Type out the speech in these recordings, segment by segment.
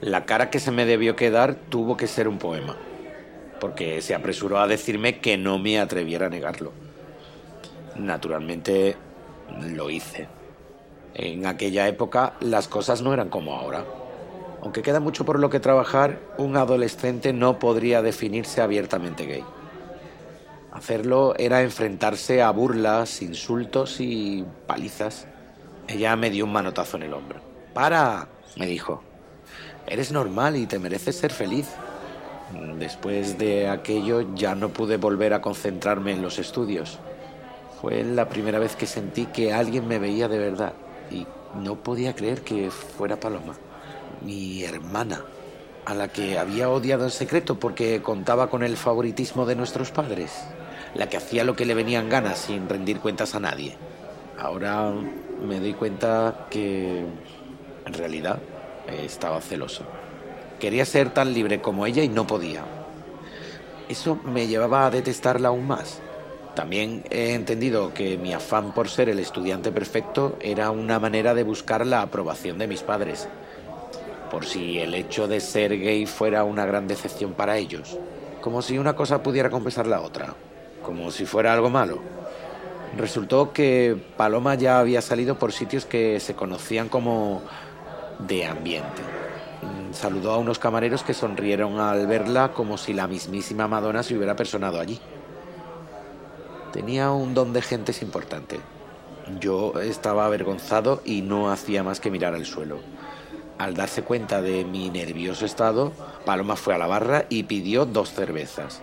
La cara que se me debió quedar tuvo que ser un poema, porque se apresuró a decirme que no me atreviera a negarlo. Naturalmente lo hice. En aquella época las cosas no eran como ahora. Aunque queda mucho por lo que trabajar, un adolescente no podría definirse abiertamente gay. Hacerlo era enfrentarse a burlas, insultos y palizas. Ella me dio un manotazo en el hombro. ¡Para! me dijo. Eres normal y te mereces ser feliz. Después de aquello ya no pude volver a concentrarme en los estudios. Fue la primera vez que sentí que alguien me veía de verdad y no podía creer que fuera Paloma, mi hermana, a la que había odiado en secreto porque contaba con el favoritismo de nuestros padres, la que hacía lo que le venían ganas sin rendir cuentas a nadie. Ahora me doy cuenta que en realidad estaba celoso. Quería ser tan libre como ella y no podía. Eso me llevaba a detestarla aún más. También he entendido que mi afán por ser el estudiante perfecto era una manera de buscar la aprobación de mis padres, por si el hecho de ser gay fuera una gran decepción para ellos, como si una cosa pudiera compensar la otra, como si fuera algo malo. Resultó que Paloma ya había salido por sitios que se conocían como de ambiente. Mm, saludó a unos camareros que sonrieron al verla como si la mismísima Madonna se hubiera personado allí. Tenía un don de gentes importante. Yo estaba avergonzado y no hacía más que mirar al suelo. Al darse cuenta de mi nervioso estado, Paloma fue a la barra y pidió dos cervezas.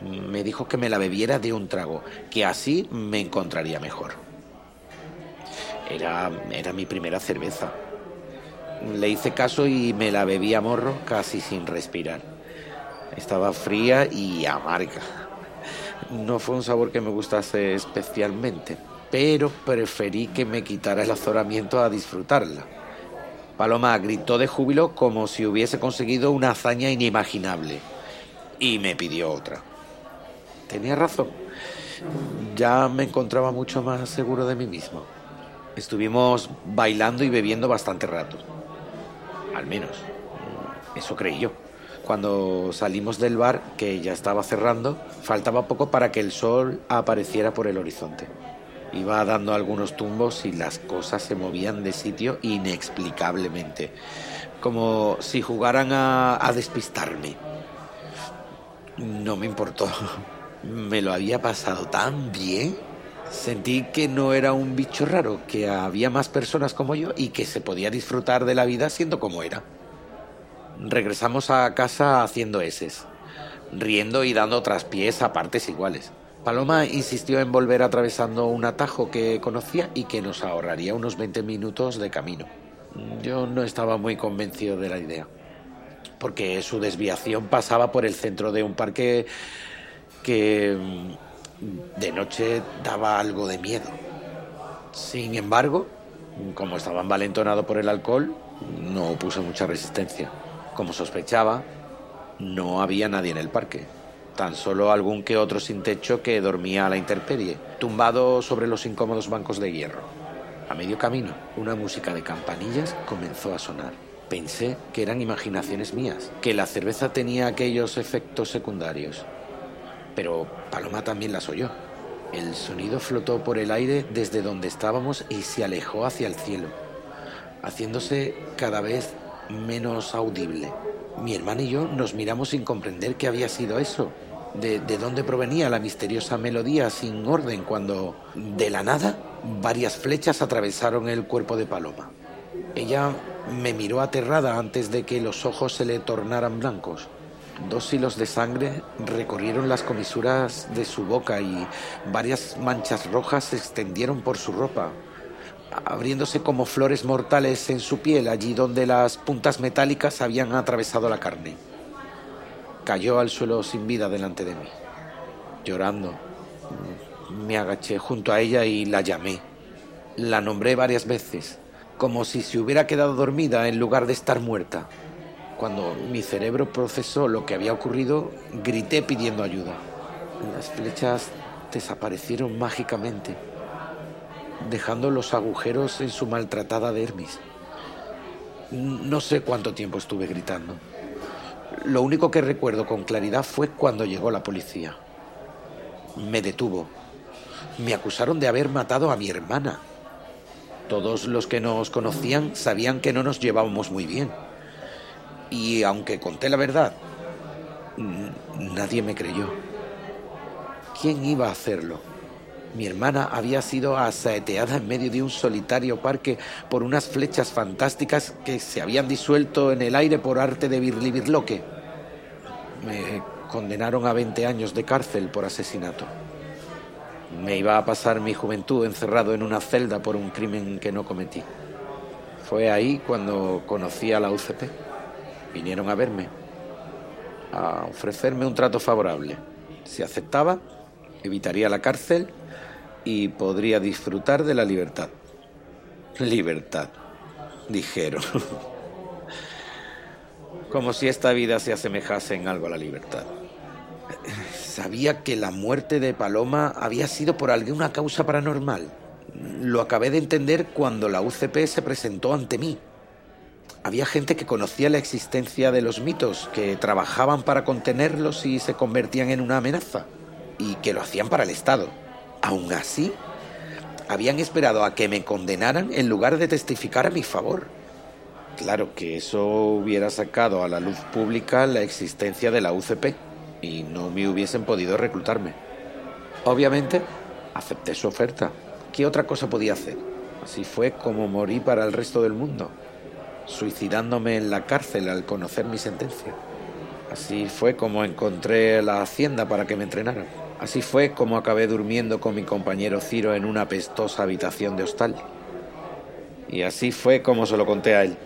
Me dijo que me la bebiera de un trago, que así me encontraría mejor. Era, era mi primera cerveza. Le hice caso y me la bebí a morro casi sin respirar. Estaba fría y amarga. No fue un sabor que me gustase especialmente, pero preferí que me quitara el azoramiento a disfrutarla. Paloma gritó de júbilo como si hubiese conseguido una hazaña inimaginable y me pidió otra. Tenía razón. Ya me encontraba mucho más seguro de mí mismo. Estuvimos bailando y bebiendo bastante rato. Al menos, eso creí yo. Cuando salimos del bar, que ya estaba cerrando, faltaba poco para que el sol apareciera por el horizonte. Iba dando algunos tumbos y las cosas se movían de sitio inexplicablemente, como si jugaran a, a despistarme. No me importó. Me lo había pasado tan bien. Sentí que no era un bicho raro, que había más personas como yo y que se podía disfrutar de la vida siendo como era. Regresamos a casa haciendo eses, riendo y dando traspiés a partes iguales. Paloma insistió en volver atravesando un atajo que conocía y que nos ahorraría unos 20 minutos de camino. Yo no estaba muy convencido de la idea, porque su desviación pasaba por el centro de un parque que de noche daba algo de miedo. Sin embargo, como estaba envalentonado por el alcohol, no puso mucha resistencia. Como sospechaba, no había nadie en el parque. Tan solo algún que otro sin techo que dormía a la intemperie, tumbado sobre los incómodos bancos de hierro. A medio camino, una música de campanillas comenzó a sonar. Pensé que eran imaginaciones mías, que la cerveza tenía aquellos efectos secundarios pero Paloma también las oyó. El sonido flotó por el aire desde donde estábamos y se alejó hacia el cielo, haciéndose cada vez menos audible. Mi hermana y yo nos miramos sin comprender qué había sido eso, de, de, dónde provenía la misteriosa melodía sin orden cuando, de la nada, varias flechas atravesaron el cuerpo de Paloma. Ella me miró aterrada antes de que los ojos se le tornaran blancos. Dos hilos de sangre recorrieron las comisuras de su boca y varias manchas rojas se extendieron por su ropa. abriéndose como flores mortales en su piel, allí donde las puntas metálicas habían atravesado la carne. Cayó al suelo sin vida delante de mí. Llorando, me agaché junto a ella y la llamé. La nombré varias veces, como si se hubiera quedado dormida en lugar de estar muerta. Cuando mi cerebro procesó lo que había ocurrido, grité pidiendo ayuda. Las flechas desaparecieron mágicamente, dejando los agujeros en su maltratada dermis. No sé cuánto tiempo estuve gritando. Lo único que recuerdo con claridad fue cuando llegó la policía. Me detuvo. Me acusaron de haber matado a mi hermana. Todos los que nos conocían sabían que no nos llevábamos muy bien. Y aunque conté la verdad, nadie me creyó. ¿Quién iba a hacerlo? Mi hermana había sido asaeteada en medio de un solitario parque por unas flechas fantásticas que se habían disuelto en el aire por arte de Birli Birloque. Me condenaron a 20 años de cárcel por asesinato. Me iba a pasar mi juventud encerrado en una celda por un crimen que no cometí. Fue ahí cuando conocí a la UCP. Vinieron a verme, a ofrecerme un trato favorable. Si aceptaba, evitaría la cárcel y podría disfrutar de la libertad. Libertad, dijeron. Como si esta vida se asemejase en algo a la libertad. Sabía que la muerte de Paloma había sido por alguna causa paranormal. Lo acabé de entender cuando la UCP se presentó ante mí había gente que conocía la existencia de los mitos, que trabajaban para contenerlos y se convertían en una amenaza, y que lo hacían para el Estado. Aún así, habían esperado a que me condenaran en lugar de testificar a mi favor. Claro que eso hubiera sacado a la luz pública la existencia de la UCP y no me hubiesen podido reclutarme. Obviamente, acepté su oferta. ¿Qué otra cosa podía hacer? Así fue como morí para el resto del mundo suicidándome en la cárcel al conocer mi sentencia. Así fue como encontré la hacienda para que me entrenaran. Así fue como acabé durmiendo con mi compañero Ciro en una pestosa habitación de hostal. Y así fue como se lo conté a él.